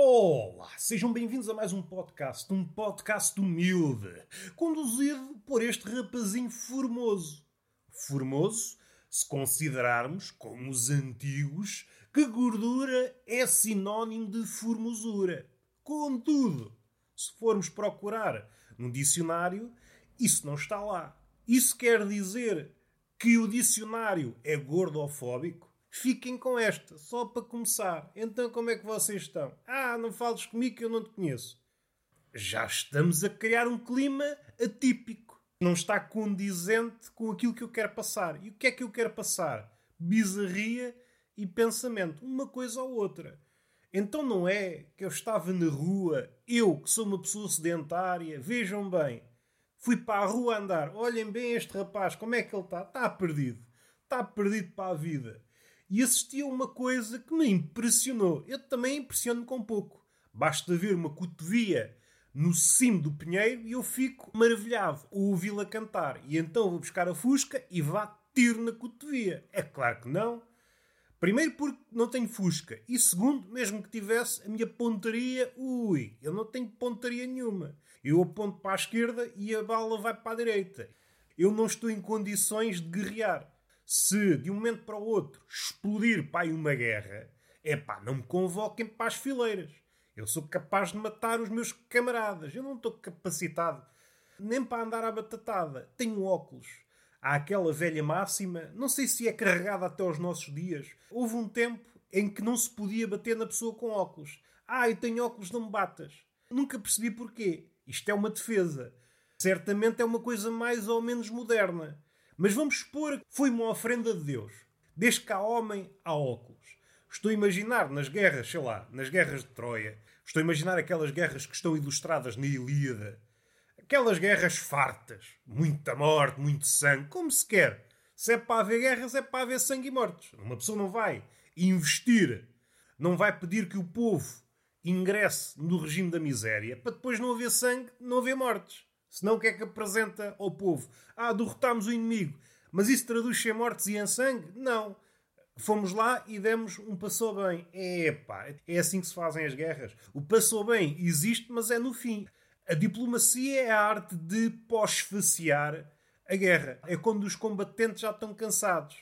Olá, sejam bem-vindos a mais um podcast, um podcast humilde, conduzido por este rapazinho formoso. Formoso, se considerarmos, como os antigos, que gordura é sinónimo de formosura. Contudo, se formos procurar no dicionário, isso não está lá. Isso quer dizer que o dicionário é gordofóbico? Fiquem com esta, só para começar. Então, como é que vocês estão? Ah, não fales comigo que eu não te conheço. Já estamos a criar um clima atípico. Não está condizente com aquilo que eu quero passar. E o que é que eu quero passar? Bizarria e pensamento. Uma coisa ou outra. Então não é que eu estava na rua, eu que sou uma pessoa sedentária, vejam bem, fui para a rua andar, olhem bem este rapaz, como é que ele está? Está perdido. Está perdido para a vida e assisti a uma coisa que me impressionou. Eu também impressiono com pouco. Basta ver uma cotovia no cimo do pinheiro e eu fico maravilhado. Ouvi-la cantar. E então vou buscar a fusca e vá tiro na cotovia. É claro que não. Primeiro porque não tenho fusca. E segundo, mesmo que tivesse, a minha pontaria... Ui, eu não tenho pontaria nenhuma. Eu aponto para a esquerda e a bala vai para a direita. Eu não estou em condições de guerrear se de um momento para o outro explodir pá, uma guerra, é pá, não me convoquem para as fileiras. Eu sou capaz de matar os meus camaradas. Eu não estou capacitado nem para andar à batatada. Tenho óculos. Há aquela velha máxima, não sei se é carregada até aos nossos dias. Houve um tempo em que não se podia bater na pessoa com óculos. Ah, eu tenho óculos, não me batas. Nunca percebi porquê. Isto é uma defesa. Certamente é uma coisa mais ou menos moderna. Mas vamos supor que foi uma ofrenda de Deus. Desde que há homem, há óculos. Estou a imaginar nas guerras, sei lá, nas guerras de Troia, estou a imaginar aquelas guerras que estão ilustradas na Ilíada. Aquelas guerras fartas. Muita morte, muito sangue, como se quer. Se é para haver guerras, é para haver sangue e mortes. Uma pessoa não vai investir, não vai pedir que o povo ingresse no regime da miséria para depois não haver sangue, não haver mortes. Senão o que é que apresenta ao povo? Ah, derrotámos o inimigo. Mas isso traduz-se em mortes e em sangue? Não. Fomos lá e demos um passou bem. Epá, é assim que se fazem as guerras. O passou bem existe, mas é no fim. A diplomacia é a arte de pós-faciar a guerra. É quando os combatentes já estão cansados.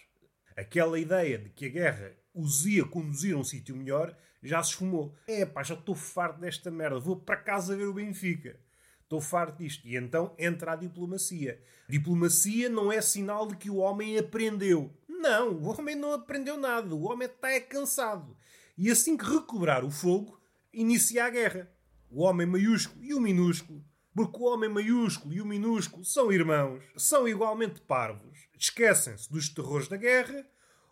Aquela ideia de que a guerra os ia conduzir a um sítio melhor já se esfumou. Epá, já estou farto desta merda. Vou para casa ver o Benfica. Estou farto disto. E então entra a diplomacia. Diplomacia não é sinal de que o homem aprendeu. Não, o homem não aprendeu nada. O homem está é cansado. E assim que recobrar o fogo, inicia a guerra. O homem maiúsculo e o minúsculo. Porque o homem maiúsculo e o minúsculo são irmãos, são igualmente parvos. Esquecem-se dos terrores da guerra,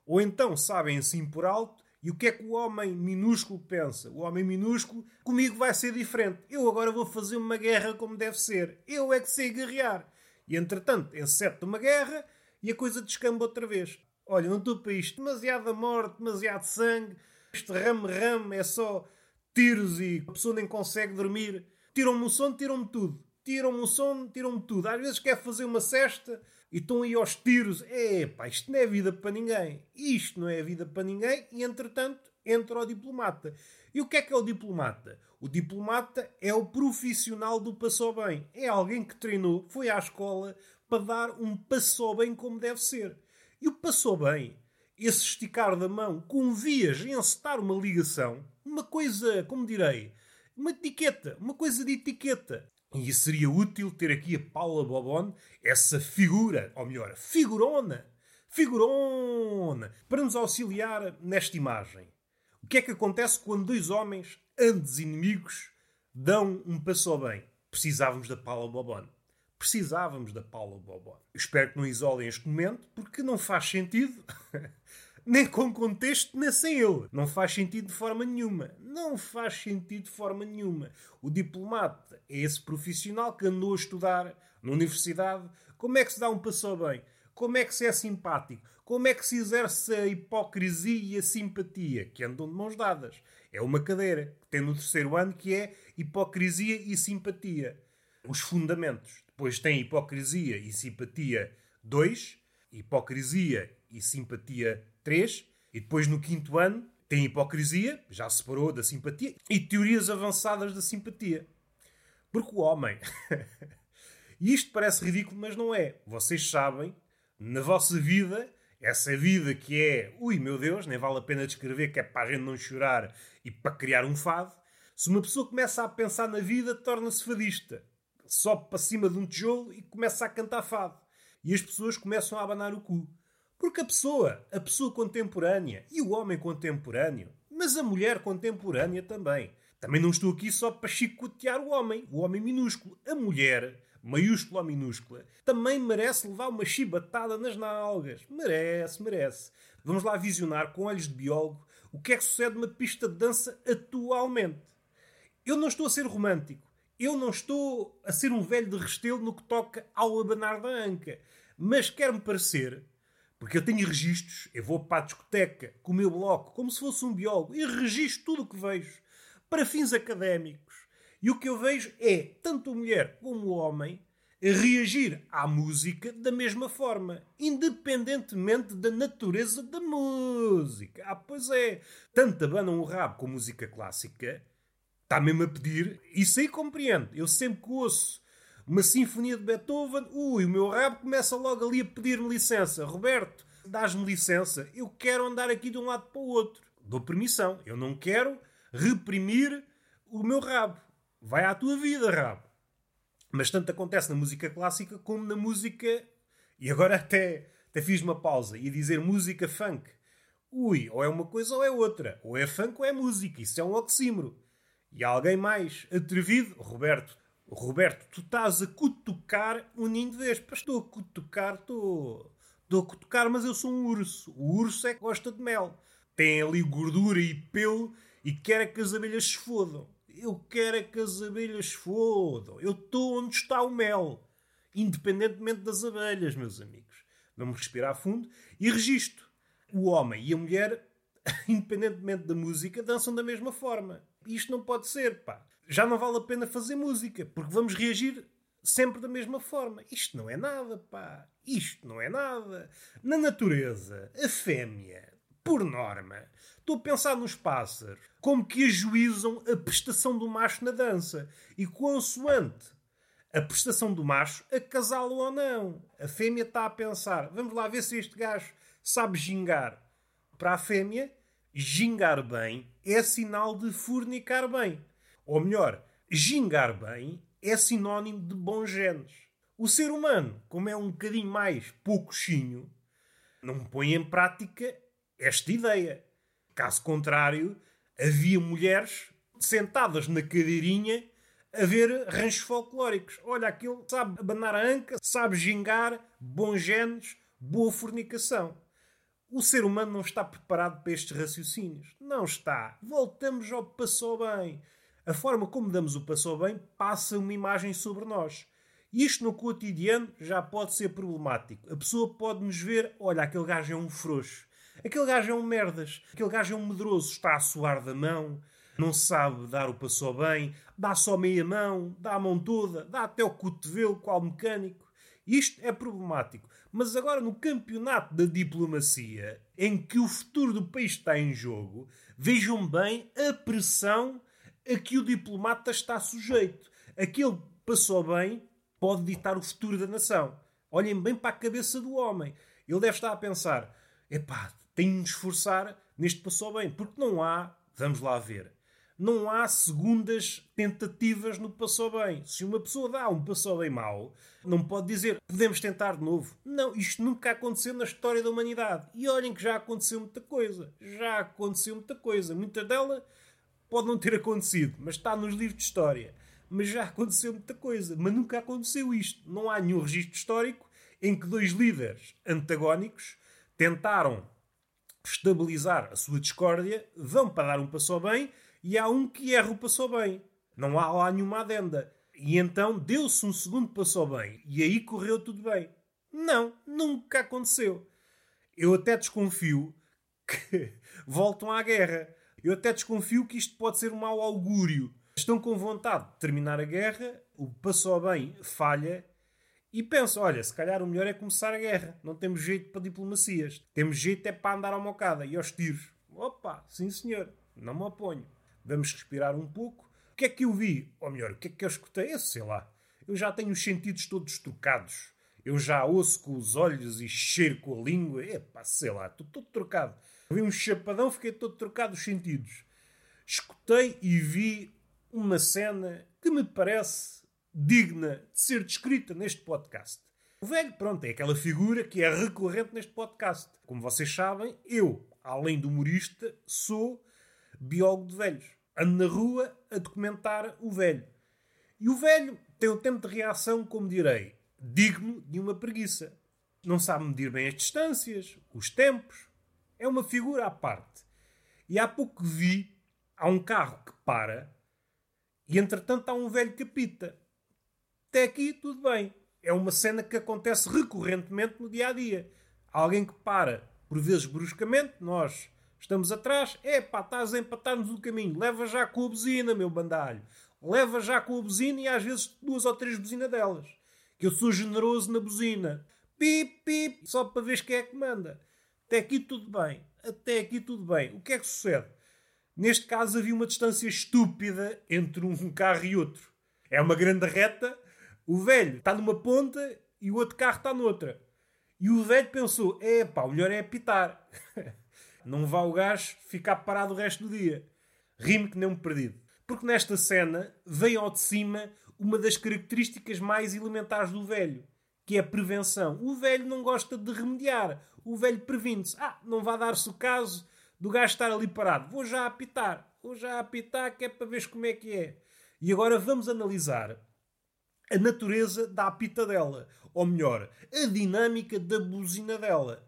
ou então sabem assim por alto e o que é que o homem minúsculo pensa? O homem minúsculo, comigo vai ser diferente. Eu agora vou fazer uma guerra como deve ser. Eu é que sei guerrear. E entretanto, enceta uma guerra e a coisa descamba outra vez. Olha, não estou para isto. Demasiada morte, demasiado sangue. Este rame-rame é só tiros e a pessoa nem consegue dormir. Tiram-me o sono, tiram-me tudo. Tiram-me o sono, tiram-me tudo. Às vezes quer fazer uma cesta e estão aí aos tiros. É, pá, isto não é vida para ninguém. Isto não é vida para ninguém. E entretanto entra o diplomata. E o que é que é o diplomata? O diplomata é o profissional do passou bem. É alguém que treinou, foi à escola para dar um passou bem como deve ser. E o passou bem, esse esticar da mão com vias em encetar uma ligação, uma coisa, como direi, uma etiqueta, uma coisa de etiqueta. E seria útil ter aqui a Paula Bobon, essa figura, ou melhor, figurona, figurona, para nos auxiliar nesta imagem. O que é que acontece quando dois homens, antes inimigos, dão um passo ao bem? Precisávamos da Paula Bobon. Precisávamos da Paula Bobon. Espero que não isolem este momento, porque não faz sentido. nem com contexto, nem sem ele. Não faz sentido de forma nenhuma. Não faz sentido de forma nenhuma. O diplomata é esse profissional que andou a estudar na universidade como é que se dá um passo bem, como é que se é simpático, como é que se exerce a hipocrisia e a simpatia, que andam de mãos dadas. É uma cadeira que tem no terceiro ano que é hipocrisia e simpatia. Os fundamentos. Depois tem hipocrisia e simpatia 2, hipocrisia e simpatia 3, e depois no quinto ano, Tem hipocrisia, já se separou da simpatia, e teorias avançadas da simpatia. Porque o homem. e isto parece ridículo, mas não é. Vocês sabem, na vossa vida, essa vida que é, ui meu Deus, nem vale a pena descrever, que é para a gente não chorar e para criar um fado. Se uma pessoa começa a pensar na vida, torna-se fadista. Sobe para cima de um tijolo e começa a cantar fado. E as pessoas começam a abanar o cu. Porque a pessoa, a pessoa contemporânea e o homem contemporâneo, mas a mulher contemporânea também. Também não estou aqui só para chicotear o homem, o homem minúsculo. A mulher, maiúscula ou minúscula, também merece levar uma chibatada nas nalgas. Merece, merece. Vamos lá visionar com olhos de biólogo o que é que sucede numa pista de dança atualmente. Eu não estou a ser romântico. Eu não estou a ser um velho de restelo no que toca ao abanar da anca. Mas quer-me parecer porque eu tenho registros, eu vou para a discoteca com o meu bloco, como se fosse um biólogo, e registro tudo o que vejo, para fins académicos. E o que eu vejo é tanto a mulher como o homem reagir à música da mesma forma, independentemente da natureza da música. Ah, pois é, tanto abanam o rabo com música clássica, está mesmo a pedir, isso aí compreendo. Eu sempre que ouço uma sinfonia de Beethoven, ui, o meu rabo começa logo ali a pedir-me licença. Roberto, dás-me licença, eu quero andar aqui de um lado para o outro. Dou permissão, eu não quero reprimir o meu rabo. Vai à tua vida, rabo. Mas tanto acontece na música clássica como na música. E agora até, até fiz uma pausa e dizer música funk. Ui, ou é uma coisa ou é outra. Ou é funk ou é música. Isso é um oxímoro. E alguém mais atrevido, Roberto, Roberto, tu estás a cutucar um ninho de vespas. Estou a cutucar, estou. Estou a cutucar, mas eu sou um urso. O urso é que gosta de mel. Tem ali gordura e pelo e quer que as abelhas se fodam. Eu quero que as abelhas se fodam. Eu estou onde está o mel. Independentemente das abelhas, meus amigos. Vamos respirar fundo e registro. O homem e a mulher, independentemente da música, dançam da mesma forma. Isto não pode ser, pá já não vale a pena fazer música, porque vamos reagir sempre da mesma forma. Isto não é nada, pá. Isto não é nada. Na natureza, a fêmea, por norma, estou a pensar nos pássaros, como que ajuizam a prestação do macho na dança. E consoante a prestação do macho, acasá-lo ou não. A fêmea está a pensar, vamos lá ver se este gajo sabe gingar. Para a fêmea, gingar bem é sinal de fornicar bem. Ou melhor, gingar bem é sinónimo de bons genes. O ser humano, como é um bocadinho mais poucochinho, não põe em prática esta ideia. Caso contrário, havia mulheres sentadas na cadeirinha a ver ranchos folclóricos. Olha, aquele sabe abanar a anca, sabe gingar, bons genes, boa fornicação. O ser humano não está preparado para estes raciocínios. Não está. Voltamos ao passou bem a forma como damos o passo bem passa uma imagem sobre nós. Isto no cotidiano já pode ser problemático. A pessoa pode nos ver, olha, aquele gajo é um frouxo, aquele gajo é um merdas, aquele gajo é um medroso, está a suar da mão, não sabe dar o passo bem, dá só meia mão, dá a mão toda, dá até o cotovelo, qual mecânico. Isto é problemático. Mas agora, no campeonato da diplomacia, em que o futuro do país está em jogo, vejam bem a pressão a que o diplomata está sujeito. Aquele passou bem pode ditar o futuro da nação. Olhem bem para a cabeça do homem. Ele deve estar a pensar: epá, tenho de me esforçar neste passou bem, porque não há, vamos lá ver, não há segundas tentativas no passou bem. Se uma pessoa dá um passou bem mau, não pode dizer podemos tentar de novo. Não, isto nunca aconteceu na história da humanidade. E olhem que já aconteceu muita coisa. Já aconteceu muita coisa. Muita dela Pode não ter acontecido, mas está nos livros de história. Mas já aconteceu muita coisa. Mas nunca aconteceu isto. Não há nenhum registro histórico em que dois líderes antagónicos tentaram estabilizar a sua discórdia, vão para dar um passo bem e há um que erra o passo ao bem. Não há lá nenhuma adenda. E então deu-se um segundo passo ao bem e aí correu tudo bem. Não, nunca aconteceu. Eu até desconfio que voltam à guerra. Eu até desconfio que isto pode ser um mau augúrio. Estão com vontade de terminar a guerra, o passou bem falha e pensam: olha, se calhar o melhor é começar a guerra. Não temos jeito para diplomacias. Temos jeito é para andar à mocada e aos tiros. Opa, sim senhor, não me oponho. Vamos respirar um pouco. O que é que eu vi? Ou melhor, o que é que eu escutei? Eu sei lá. Eu já tenho os sentidos todos trocados. Eu já ouço com os olhos e cheiro com a língua. Epá, sei lá, estou todo trocado. Vi um chapadão, fiquei todo trocado os sentidos. Escutei e vi uma cena que me parece digna de ser descrita neste podcast. O velho, pronto, é aquela figura que é recorrente neste podcast. Como vocês sabem, eu, além de humorista, sou biólogo de velhos. Ando na rua a documentar o velho. E o velho tem um tempo de reação, como direi, digno de uma preguiça. Não sabe medir bem as distâncias, os tempos. É uma figura à parte. E há pouco vi, há um carro que para e entretanto há um velho que apita. Até aqui tudo bem. É uma cena que acontece recorrentemente no dia a dia. Há alguém que para, por vezes bruscamente, nós estamos atrás, é pá, estás a empatar-nos o caminho, leva já com a buzina, meu bandalho. Leva já com a buzina e às vezes duas ou três buzinas delas. Que eu sou generoso na buzina. Pip, pip, só para ver quem é que manda. Até aqui tudo bem. Até aqui tudo bem. O que é que sucede? Neste caso havia uma distância estúpida entre um carro e outro. É uma grande reta, o velho está numa ponta e o outro carro está noutra. E o velho pensou: é pá, o melhor é apitar. Não vá o gajo ficar parado o resto do dia. Rime que nem um perdido. Porque nesta cena vem ao de cima uma das características mais elementares do velho, que é a prevenção. O velho não gosta de remediar. O velho previne-se. Ah, não vai dar-se o caso do gajo estar ali parado. Vou já apitar. Vou já apitar que é para ver como é que é. E agora vamos analisar a natureza da apitadela. Ou melhor, a dinâmica da buzina dela.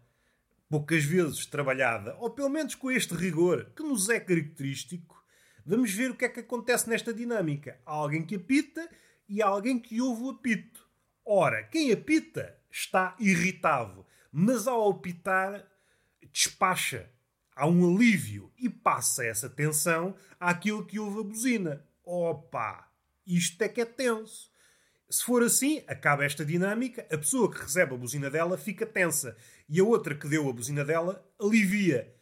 Poucas vezes trabalhada, ou pelo menos com este rigor que nos é característico, vamos ver o que é que acontece nesta dinâmica. Há alguém que apita e há alguém que ouve o apito. Ora, quem apita está irritado, mas ao apitar despacha. Há um alívio e passa essa tensão àquilo que ouve a buzina. Opa! Isto é que é tenso. Se for assim, acaba esta dinâmica, a pessoa que recebe a buzina dela fica tensa e a outra que deu a buzina dela alivia.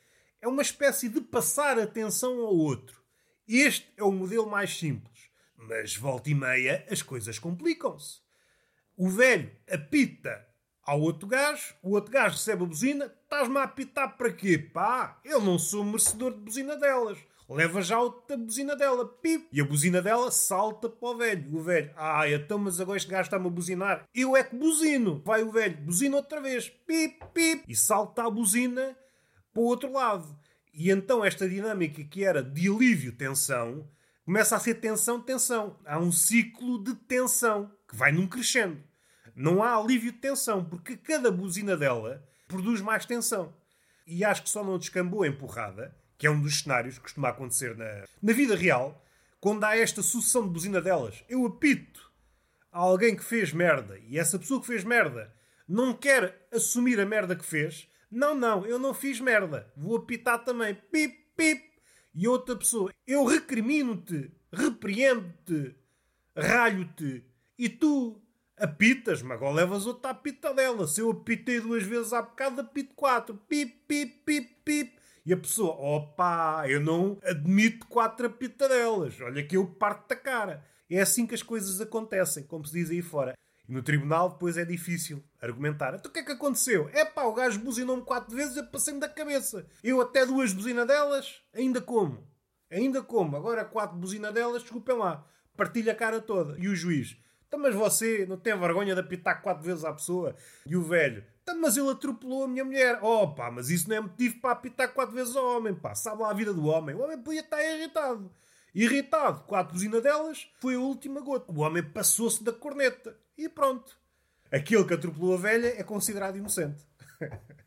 É uma espécie de passar a tensão ao outro. Este é o modelo mais simples. Mas volta e meia as coisas complicam-se. O velho apita ao outro gajo, o outro gajo recebe a buzina, estás-me a apitar para quê? Pá, eu não sou merecedor de buzina delas leva já outra buzina dela, pip, e a buzina dela salta para o velho. O velho, ah, então, mas agora este gajo está-me a buzinar. Eu é que buzino. Vai o velho, buzina outra vez, pip, pip, e salta a buzina para o outro lado. E então esta dinâmica que era de alívio-tensão começa a ser tensão-tensão. Há um ciclo de tensão que vai num crescendo. Não há alívio de tensão, porque cada buzina dela produz mais tensão. E acho que só não descambou a empurrada que é um dos cenários que costuma acontecer na, na vida real, quando há esta sucessão de buzina delas. Eu apito a alguém que fez merda e essa pessoa que fez merda não quer assumir a merda que fez. Não, não, eu não fiz merda. Vou apitar também. Pip, pip. E outra pessoa, eu recrimino-te, repreendo-te, ralho-te. E tu apitas-me, agora levas outra apita dela. Se eu apitei duas vezes há bocado, apito quatro. Pip, pip, pip, pip. E a pessoa, opa, eu não admito quatro apitadelas, olha que eu parto da cara. É assim que as coisas acontecem, como se diz aí fora. E no tribunal depois é difícil argumentar. Então o que é que aconteceu? É pá, o gajo buzinou-me quatro vezes eu passei-me da cabeça. Eu até duas buzinadelas, ainda como. Ainda como. Agora quatro buzinadelas, desculpem lá. Partilha a cara toda. E o juiz, então mas você não tem vergonha de apitar quatro vezes à pessoa? E o velho, mas ele atropelou a minha mulher. Oh pá, mas isso não é motivo para apitar quatro vezes ao homem, pá. Sabe lá a vida do homem. O homem podia estar irritado. Irritado, quatro buzina delas, foi a última gota. O homem passou-se da corneta. E pronto. Aquele que atropelou a velha é considerado inocente.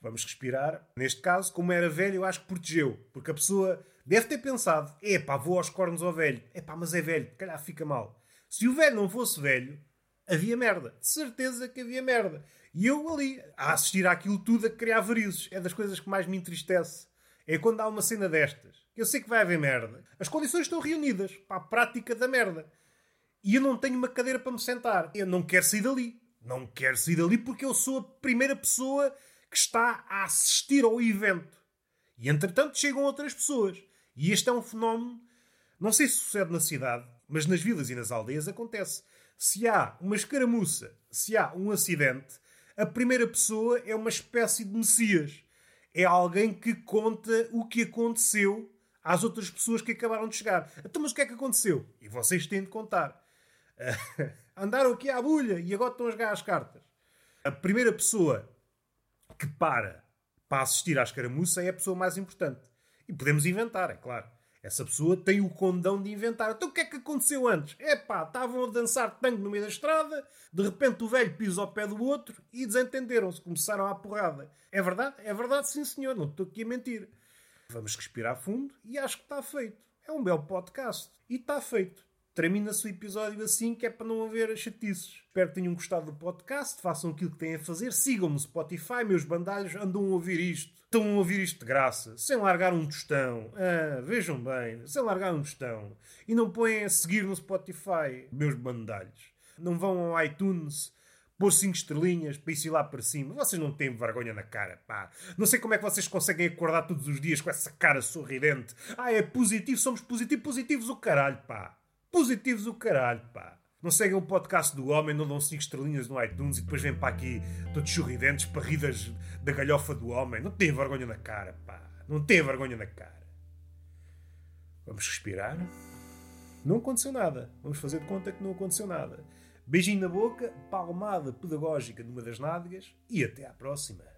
Vamos respirar. Neste caso, como era velho, eu acho que protegeu. Porque a pessoa deve ter pensado: epá, vou aos cornos ao velho. Epá, mas é velho, calhar fica mal. Se o velho não fosse velho, havia merda. De certeza que havia merda. E eu ali, a assistir àquilo tudo, a criar varizes. É das coisas que mais me entristece. É quando há uma cena destas. Eu sei que vai haver merda. As condições estão reunidas para a prática da merda. E eu não tenho uma cadeira para me sentar. Eu não quero sair dali. Não quero sair dali porque eu sou a primeira pessoa que está a assistir ao evento. E entretanto chegam outras pessoas. E este é um fenómeno, não sei se sucede na cidade, mas nas vilas e nas aldeias acontece. Se há uma escaramuça, se há um acidente, a primeira pessoa é uma espécie de messias. É alguém que conta o que aconteceu às outras pessoas que acabaram de chegar. Então, mas o que é que aconteceu? E vocês têm de contar. andaram aqui à bulha e agora estão a jogar as cartas. A primeira pessoa que para para assistir à escaramuça é a pessoa mais importante. E podemos inventar, é claro. Essa pessoa tem o condão de inventar. Então o que é que aconteceu antes? É pá, estavam a dançar tango no meio da estrada, de repente o velho pisa ao pé do outro e desentenderam-se, começaram a porrada. É verdade? É verdade, sim senhor, não estou aqui a mentir. Vamos respirar fundo e acho que está feito. É um belo podcast. E está feito. Termina-se o episódio assim, que é para não haver chatices. Espero que tenham gostado do podcast, façam aquilo que têm a fazer, sigam-me no Spotify, meus bandalhos andam a ouvir isto. Estão a ouvir isto de graça, sem largar um tostão. Ah, vejam bem, sem largar um tostão. E não põem a seguir no Spotify, meus bandalhos. Não vão ao iTunes pôr 5 estrelinhas para ir lá para cima. Vocês não têm vergonha na cara, pá. Não sei como é que vocês conseguem acordar todos os dias com essa cara sorridente. Ah, é positivo, somos positivos, positivos o caralho, pá. Positivos o caralho, pá. Não seguem o podcast do homem, não dão 5 estrelinhas no iTunes e depois vêm para aqui todos sorridentes para rir das, da galhofa do homem. Não têm vergonha na cara, pá. Não têm vergonha na cara. Vamos respirar. Não aconteceu nada. Vamos fazer de conta que não aconteceu nada. Beijinho na boca, palmada pedagógica numa das nádegas e até à próxima.